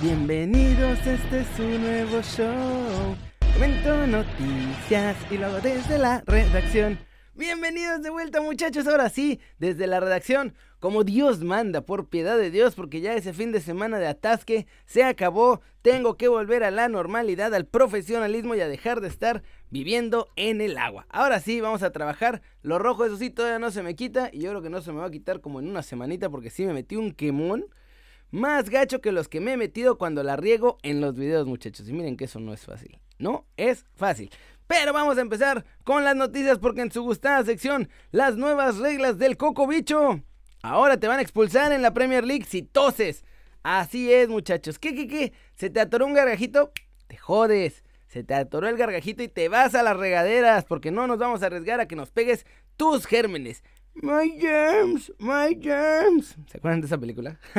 Bienvenidos, este es un nuevo show. Comento noticias y luego desde la redacción. Bienvenidos de vuelta muchachos, ahora sí, desde la redacción, como Dios manda, por piedad de Dios, porque ya ese fin de semana de atasque se acabó, tengo que volver a la normalidad, al profesionalismo y a dejar de estar viviendo en el agua. Ahora sí, vamos a trabajar, lo rojo eso sí todavía no se me quita y yo creo que no se me va a quitar como en una semanita porque sí me metí un quemón. Más gacho que los que me he metido cuando la riego en los videos, muchachos. Y miren que eso no es fácil. No es fácil. Pero vamos a empezar con las noticias porque en su gustada sección, las nuevas reglas del Coco Bicho. Ahora te van a expulsar en la Premier League si toses. Así es, muchachos. ¿Qué, qué, qué? ¿Se te atoró un gargajito? Te jodes. Se te atoró el gargajito y te vas a las regaderas porque no nos vamos a arriesgar a que nos pegues tus gérmenes. My germs, my germs. ¿Se acuerdan de esa película?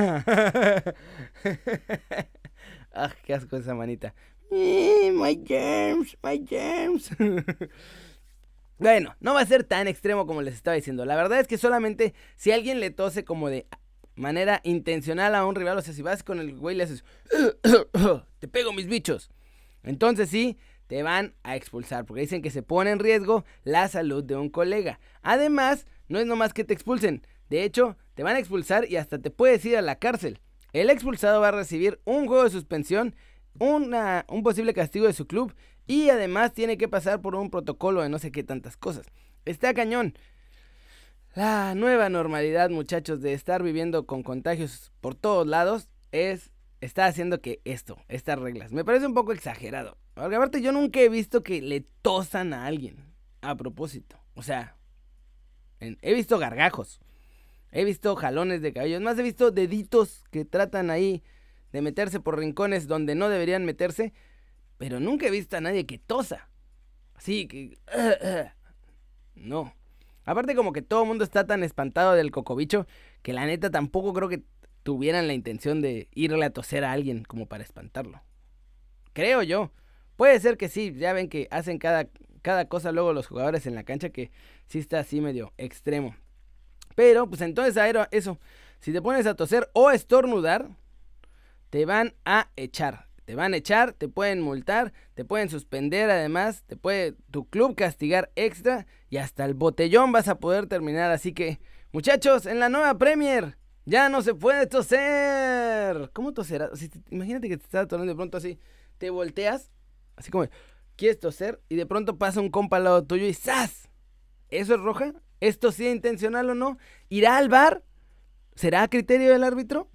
ah, qué asco esa manita. My germs, my germs. bueno, no va a ser tan extremo como les estaba diciendo. La verdad es que solamente si alguien le tose como de manera intencional a un rival, o sea, si vas con el güey y le haces, te pego mis bichos. Entonces sí, te van a expulsar porque dicen que se pone en riesgo la salud de un colega. Además, no es nomás que te expulsen. De hecho, te van a expulsar y hasta te puedes ir a la cárcel. El expulsado va a recibir un juego de suspensión un posible castigo de su club y además tiene que pasar por un protocolo de no sé qué tantas cosas. Está cañón. La nueva normalidad, muchachos, de estar viviendo con contagios por todos lados es está haciendo que esto, estas reglas, me parece un poco exagerado. Porque aparte yo nunca he visto que le tosan a alguien a propósito. O sea, he visto gargajos, he visto jalones de cabello, más he visto deditos que tratan ahí de meterse por rincones donde no deberían meterse, pero nunca he visto a nadie que tosa. Así que... no. Aparte como que todo el mundo está tan espantado del cocobicho que la neta tampoco creo que tuvieran la intención de irle a toser a alguien como para espantarlo. Creo yo. Puede ser que sí, ya ven que hacen cada, cada cosa luego los jugadores en la cancha que sí está así medio extremo. Pero pues entonces a eso, si te pones a toser o estornudar, te van a echar. Te van a echar, te pueden multar, te pueden suspender además, te puede tu club castigar extra y hasta el botellón vas a poder terminar. Así que, muchachos, en la nueva Premier ya no se puede toser. ¿Cómo toserás? imagínate que te estás tomando de pronto así, te volteas, así como, quieres toser y de pronto pasa un compa al lado tuyo y ¡zas! ¿Eso es roja? ¿Esto sí es intencional o no? ¿Irá al bar? ¿Será a criterio del árbitro?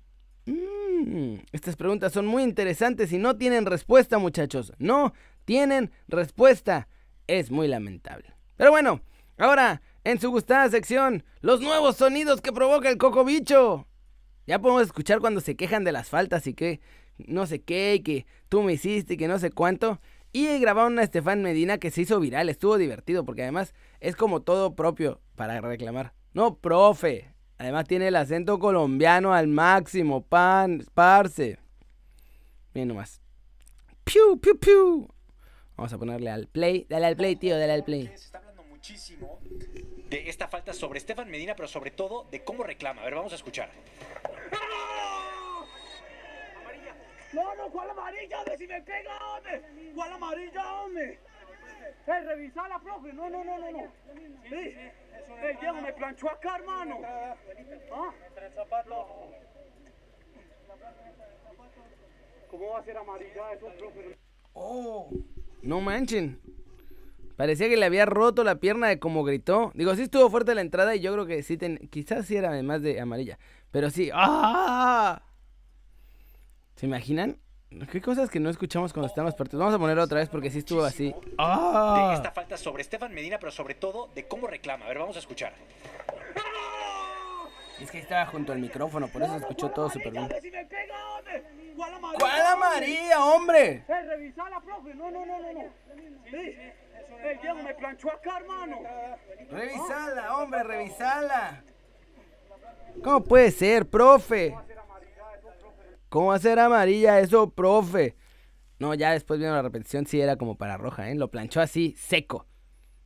Mm, estas preguntas son muy interesantes y no tienen respuesta, muchachos. No tienen respuesta. Es muy lamentable. Pero bueno, ahora, en su gustada sección, los nuevos sonidos que provoca el coco bicho. Ya podemos escuchar cuando se quejan de las faltas y que no sé qué, y que tú me hiciste y que no sé cuánto. Y grabaron a Estefan Medina que se hizo viral, estuvo divertido porque además es como todo propio para reclamar. No, profe, Además tiene el acento colombiano al máximo, pan, parce. Bien nomás. Piu, piu, piu. Vamos a ponerle al play. Dale al play, tío, dale al play. Se está hablando muchísimo de esta falta sobre Estefan Medina, pero sobre todo de cómo reclama. A ver, vamos a escuchar. No, no, ¿cuál amarilla? Hombre, si me pega, hombre. ¿Cuál amarilla, hombre? Eh, revisala, profe. No, no, no, no, no. Sí. Eh, Diego, me planchó acá, hermano. ¿Ah? ¿Cómo va a ser amarilla eso, profe? Oh, no manchen. Parecía que le había roto la pierna de como gritó. Digo, sí estuvo fuerte la entrada y yo creo que sí, ten... quizás sí era además de amarilla. Pero sí, ¡ah! ¿Se imaginan? ¿Qué cosas que no escuchamos cuando estamos partidos? Vamos a ponerlo otra vez porque sí estuvo así. De esta falta sobre Estefan Medina, pero sobre todo de cómo reclama. A ver, vamos a escuchar. Es que estaba junto al micrófono, por eso escuchó todo súper bien. ¿Cuál amarilla? ¿Cuál amarilla, hombre? Eh, revisala, profe. No, no, no, no, no. Sí. Eh, Diego, me planchó acá, hermano. Revisala, hombre, revisala. ¿Cómo puede ser, profe? ¿Cómo va a ser amarilla eso, profe? No, ya después vino la repetición, sí era como para roja, ¿eh? Lo planchó así, seco.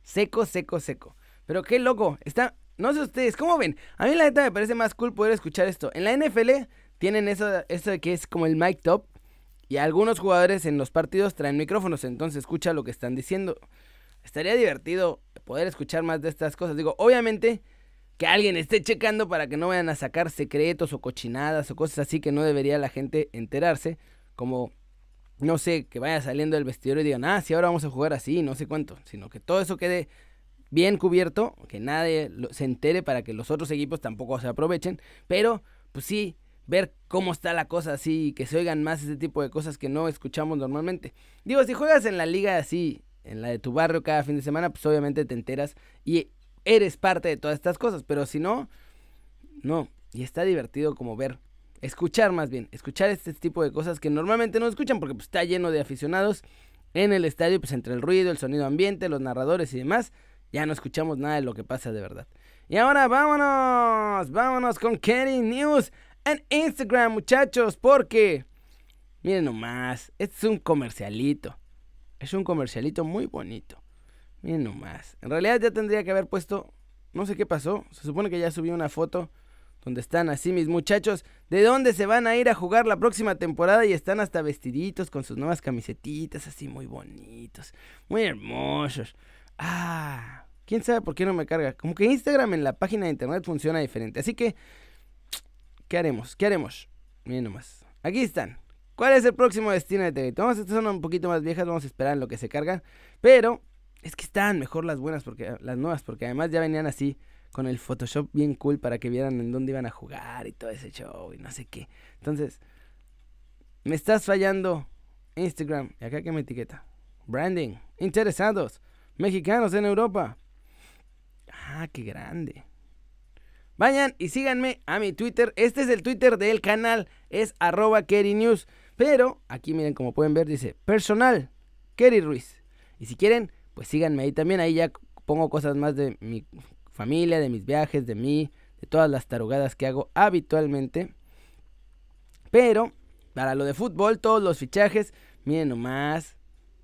Seco, seco, seco. Pero qué loco. Está. No sé ustedes, ¿cómo ven? A mí la neta me parece más cool poder escuchar esto. En la NFL tienen eso, eso que es como el mic top. Y algunos jugadores en los partidos traen micrófonos, entonces escucha lo que están diciendo. Estaría divertido poder escuchar más de estas cosas. Digo, obviamente que alguien esté checando para que no vayan a sacar secretos o cochinadas o cosas así que no debería la gente enterarse. Como, no sé, que vaya saliendo del vestidor y digan, ah, sí, ahora vamos a jugar así, no sé cuánto. Sino que todo eso quede bien cubierto, que nadie se entere para que los otros equipos tampoco se aprovechen. Pero, pues sí, ver cómo está la cosa así, que se oigan más ese tipo de cosas que no escuchamos normalmente. Digo, si juegas en la liga así, en la de tu barrio cada fin de semana, pues obviamente te enteras y eres parte de todas estas cosas, pero si no, no. Y está divertido como ver, escuchar más bien, escuchar este tipo de cosas que normalmente no escuchan porque pues, está lleno de aficionados en el estadio, pues entre el ruido, el sonido ambiente, los narradores y demás, ya no escuchamos nada de lo que pasa de verdad. Y ahora vámonos, vámonos con Kenny News en Instagram, muchachos, porque miren nomás, este es un comercialito. Es un comercialito muy bonito. Miren nomás. En realidad ya tendría que haber puesto, no sé qué pasó. Se supone que ya subí una foto donde están así mis muchachos, de dónde se van a ir a jugar la próxima temporada y están hasta vestiditos con sus nuevas camisetitas, así muy bonitos, muy hermosos. Ah, quién sabe por qué no me carga. Como que Instagram en la página de internet funciona diferente. Así que ¿Qué haremos? ¿Qué haremos? Miren nomás. Aquí están. ¿Cuál es el próximo destino de TV? Vamos, estas son un poquito más viejas, vamos a esperar en lo que se cargan. Pero es que están mejor las buenas, porque las nuevas, porque además ya venían así con el Photoshop bien cool para que vieran en dónde iban a jugar y todo ese show y no sé qué. Entonces, me estás fallando Instagram. ¿Y acá qué me etiqueta? Branding. Interesados. Mexicanos en Europa. Ah, qué grande. Vayan y síganme a mi Twitter. Este es el Twitter del canal. Es arroba. Pero aquí miren, como pueden ver, dice personal Kerry Ruiz. Y si quieren, pues síganme ahí también. Ahí ya pongo cosas más de mi familia, de mis viajes, de mí, de todas las tarugadas que hago habitualmente. Pero, para lo de fútbol, todos los fichajes, miren nomás.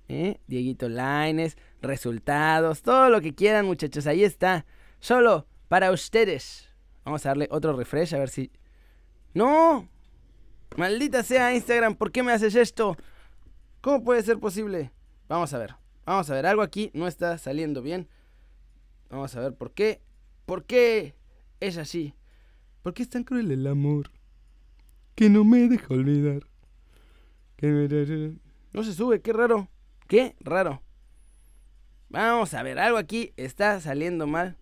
¿eh? Dieguito Laines, resultados, todo lo que quieran, muchachos. Ahí está. Solo para ustedes. Vamos a darle otro refresh a ver si... ¡No! Maldita sea Instagram, ¿por qué me haces esto? ¿Cómo puede ser posible? Vamos a ver. Vamos a ver, algo aquí no está saliendo bien. Vamos a ver por qué. ¿Por qué es así? ¿Por qué es tan cruel el amor? Que no me deja olvidar. Que No se sube, qué raro. Qué raro. Vamos a ver, algo aquí está saliendo mal.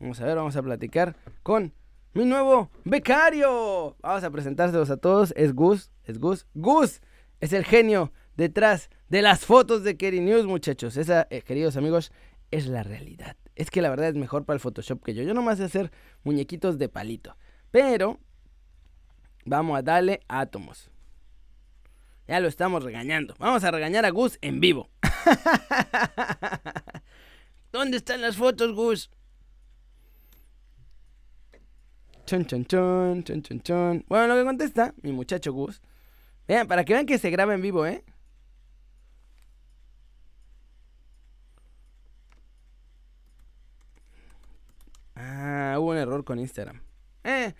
Vamos a ver, vamos a platicar con mi nuevo becario. Vamos a presentárselos a todos. Es Gus, es Gus. Gus es el genio detrás de las fotos de Kerry News, muchachos. Esa, eh, queridos amigos, es la realidad. Es que la verdad es mejor para el Photoshop que yo. Yo nomás sé hacer muñequitos de palito. Pero vamos a darle átomos. Ya lo estamos regañando. Vamos a regañar a Gus en vivo. ¿Dónde están las fotos, Gus? Chon, chon, chon, chon, chon, chon. Bueno, lo que contesta mi muchacho Gus. Vean, para que vean que se graba en vivo, ¿eh? Ah, hubo un error con Instagram. Eh,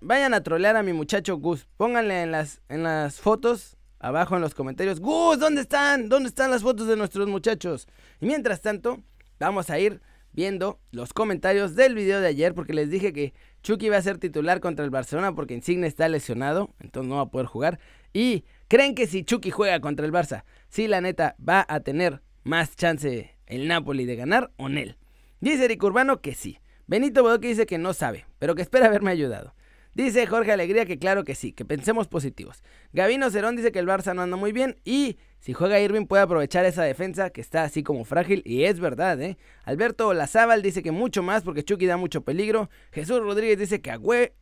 vayan a trolear a mi muchacho Gus. Pónganle en las, en las fotos, abajo en los comentarios. Gus, ¿dónde están? ¿Dónde están las fotos de nuestros muchachos? Y mientras tanto, vamos a ir viendo los comentarios del video de ayer porque les dije que Chucky va a ser titular contra el Barcelona porque Insigne está lesionado, entonces no va a poder jugar. Y creen que si Chucky juega contra el Barça, si la neta va a tener más chance el Napoli de ganar o Nel. Dice Eric Urbano que sí. Benito Bodoque dice que no sabe, pero que espera haberme ayudado. Dice Jorge Alegría que claro que sí, que pensemos positivos. Gabino Cerón dice que el Barça no anda muy bien y si juega Irving puede aprovechar esa defensa que está así como frágil y es verdad, ¿eh? Alberto Lazábal dice que mucho más porque Chucky da mucho peligro. Jesús Rodríguez dice que agüe.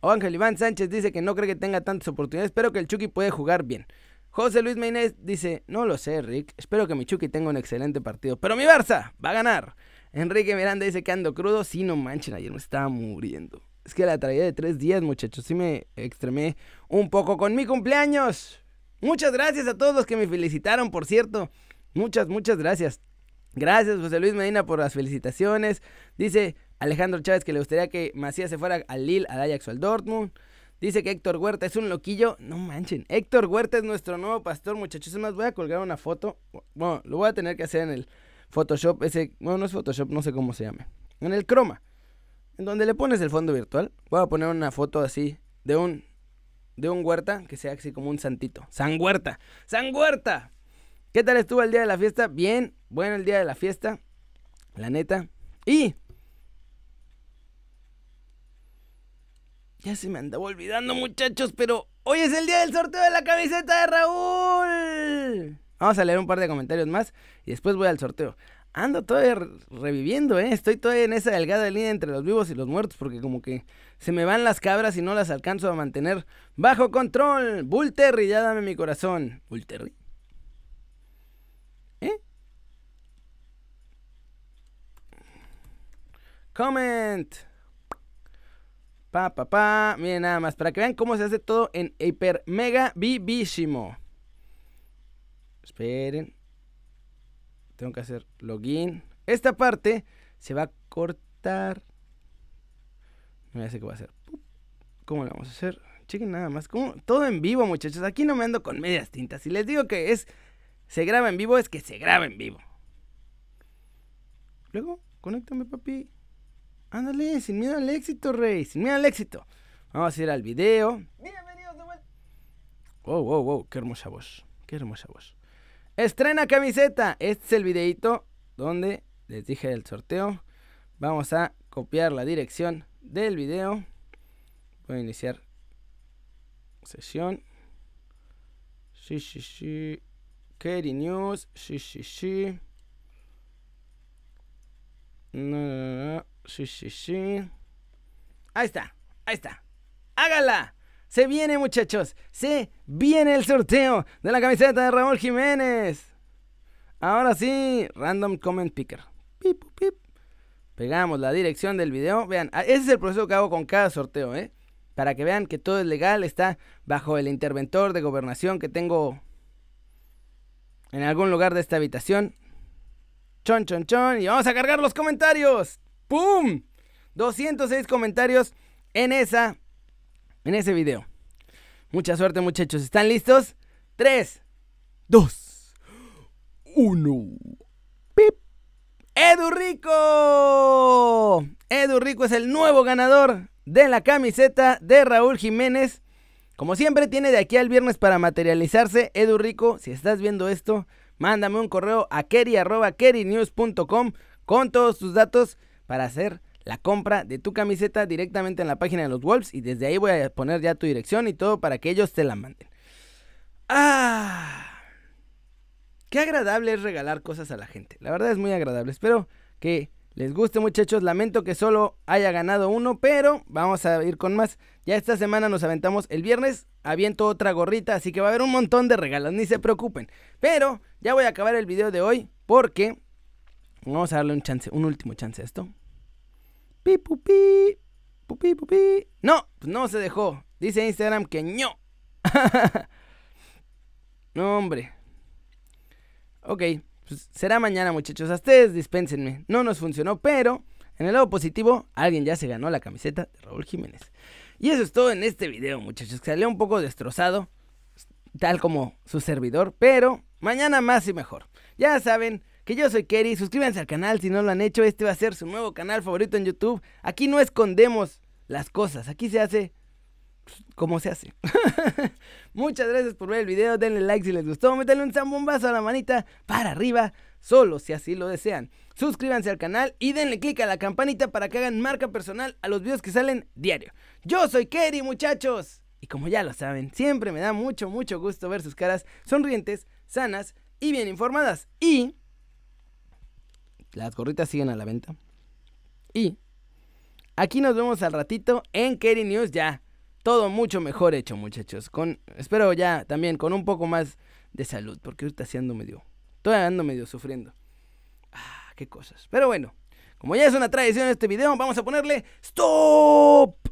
O Ángel Iván Sánchez dice que no cree que tenga tantas oportunidades, pero que el Chucky puede jugar bien. José Luis Meynés dice, no lo sé, Rick, espero que mi Chucky tenga un excelente partido, pero mi Barça va a ganar. Enrique Miranda dice que ando crudo, sí, no manchen, ayer me estaba muriendo. Es que la traía de tres días, muchachos. Sí me extremé un poco con mi cumpleaños. Muchas gracias a todos los que me felicitaron, por cierto. Muchas, muchas gracias. Gracias, José Luis Medina, por las felicitaciones. Dice Alejandro Chávez que le gustaría que Macías se fuera al Lille, al Ajax o al Dortmund. Dice que Héctor Huerta es un loquillo. No manchen. Héctor Huerta es nuestro nuevo pastor, muchachos. Es más, voy a colgar una foto. Bueno, lo voy a tener que hacer en el Photoshop. Ese, bueno, no es Photoshop, no sé cómo se llame. En el Chroma. En donde le pones el fondo virtual. Voy a poner una foto así de un de un huerta que sea así como un santito. San Huerta. San Huerta. ¿Qué tal estuvo el día de la fiesta? Bien, bueno el día de la fiesta. La neta. Y Ya se me andaba olvidando, muchachos, pero hoy es el día del sorteo de la camiseta de Raúl. Vamos a leer un par de comentarios más y después voy al sorteo. Ando todavía reviviendo, ¿eh? Estoy todavía en esa delgada línea entre los vivos y los muertos porque como que se me van las cabras y no las alcanzo a mantener bajo control. Bull Terry, ya dame mi corazón. Bull Terry. ¿Eh? Comment. Pa, pa, pa. Miren nada más, para que vean cómo se hace todo en hiper mega vivísimo. Esperen. Tengo que hacer login. Esta parte se va a cortar. No ya sé qué va a hacer. ¿Cómo lo vamos a hacer? Chequen nada más. ¿Cómo? Todo en vivo, muchachos. Aquí no me ando con medias tintas. Si les digo que es se graba en vivo, es que se graba en vivo. Luego, conéctame, papi. Ándale, sin miedo al éxito, rey. Sin miedo al éxito. Vamos a ir al video. Bienvenidos de vuelta. Wow, wow, wow. Qué hermosa voz. Qué hermosa voz. Estrena camiseta. Este es el videito donde les dije del sorteo. Vamos a copiar la dirección del video. Voy a iniciar sesión. Sí, sí, sí. Katie News. Sí, sí, sí. No. Sí, sí, sí. Ahí está, ahí está. ¡Hágala! Se viene, muchachos. Se viene el sorteo de la camiseta de Raúl Jiménez. Ahora sí, Random Comment Picker. Pip, pip. Pegamos la dirección del video. Vean, ese es el proceso que hago con cada sorteo, ¿eh? Para que vean que todo es legal, está bajo el interventor de gobernación que tengo en algún lugar de esta habitación. Chon, chon, chon. Y vamos a cargar los comentarios. ¡Pum! 206 comentarios en esa en ese video. Mucha suerte, muchachos. ¿Están listos? 3 2 1 ¡Pip! ¡Edu Rico! Edu Rico es el nuevo ganador de la camiseta de Raúl Jiménez. Como siempre, tiene de aquí al viernes para materializarse. Edu Rico, si estás viendo esto, mándame un correo a keri.kerinews.com con todos tus datos para hacer la compra de tu camiseta directamente en la página de los Wolves y desde ahí voy a poner ya tu dirección y todo para que ellos te la manden. Ah, qué agradable es regalar cosas a la gente. La verdad es muy agradable. Espero que les guste muchachos. Lamento que solo haya ganado uno, pero vamos a ir con más. Ya esta semana nos aventamos el viernes. Aviento otra gorrita, así que va a haber un montón de regalos, ni se preocupen. Pero ya voy a acabar el video de hoy porque vamos a darle un chance, un último chance a esto. Pupi, pupi, pupi. No, no se dejó. Dice Instagram que no. no, hombre. Ok, pues será mañana, muchachos. A ustedes dispénsenme. No nos funcionó, pero en el lado positivo, alguien ya se ganó la camiseta de Raúl Jiménez. Y eso es todo en este video, muchachos. Salió un poco destrozado, tal como su servidor, pero mañana más y mejor. Ya saben, que yo soy Kerry. Suscríbanse al canal si no lo han hecho. Este va a ser su nuevo canal favorito en YouTube. Aquí no escondemos las cosas, aquí se hace como se hace. Muchas gracias por ver el video. Denle like si les gustó. Métanle un zambombazo a la manita para arriba, solo si así lo desean. Suscríbanse al canal y denle click a la campanita para que hagan marca personal a los videos que salen diario. Yo soy Kerry, muchachos. Y como ya lo saben, siempre me da mucho, mucho gusto ver sus caras sonrientes, sanas y bien informadas. Y las gorritas siguen a la venta. Y aquí nos vemos al ratito en Kerry News ya. Todo mucho mejor hecho, muchachos. Con, espero ya también con un poco más de salud, porque ahorita sí ando medio, todavía ando medio sufriendo. Ah, qué cosas. Pero bueno, como ya es una tradición este video, vamos a ponerle stop.